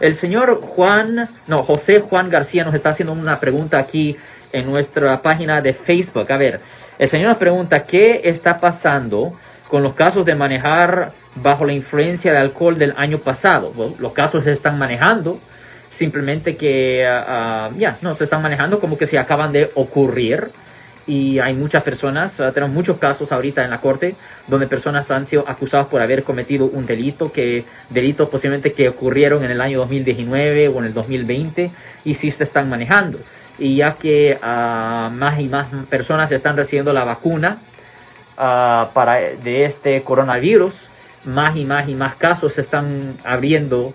El señor Juan, no, José Juan García nos está haciendo una pregunta aquí en nuestra página de Facebook. A ver, el señor nos pregunta, ¿qué está pasando con los casos de manejar bajo la influencia de alcohol del año pasado? los casos se están manejando, simplemente que ah, ya, no, se están manejando como que se acaban de ocurrir y hay muchas personas, uh, tenemos muchos casos ahorita en la corte donde personas han sido acusadas por haber cometido un delito, que delitos posiblemente que ocurrieron en el año 2019 o en el 2020 y sí se están manejando. Y ya que uh, más y más personas están recibiendo la vacuna uh, para, de este coronavirus, más y más y más casos se están abriendo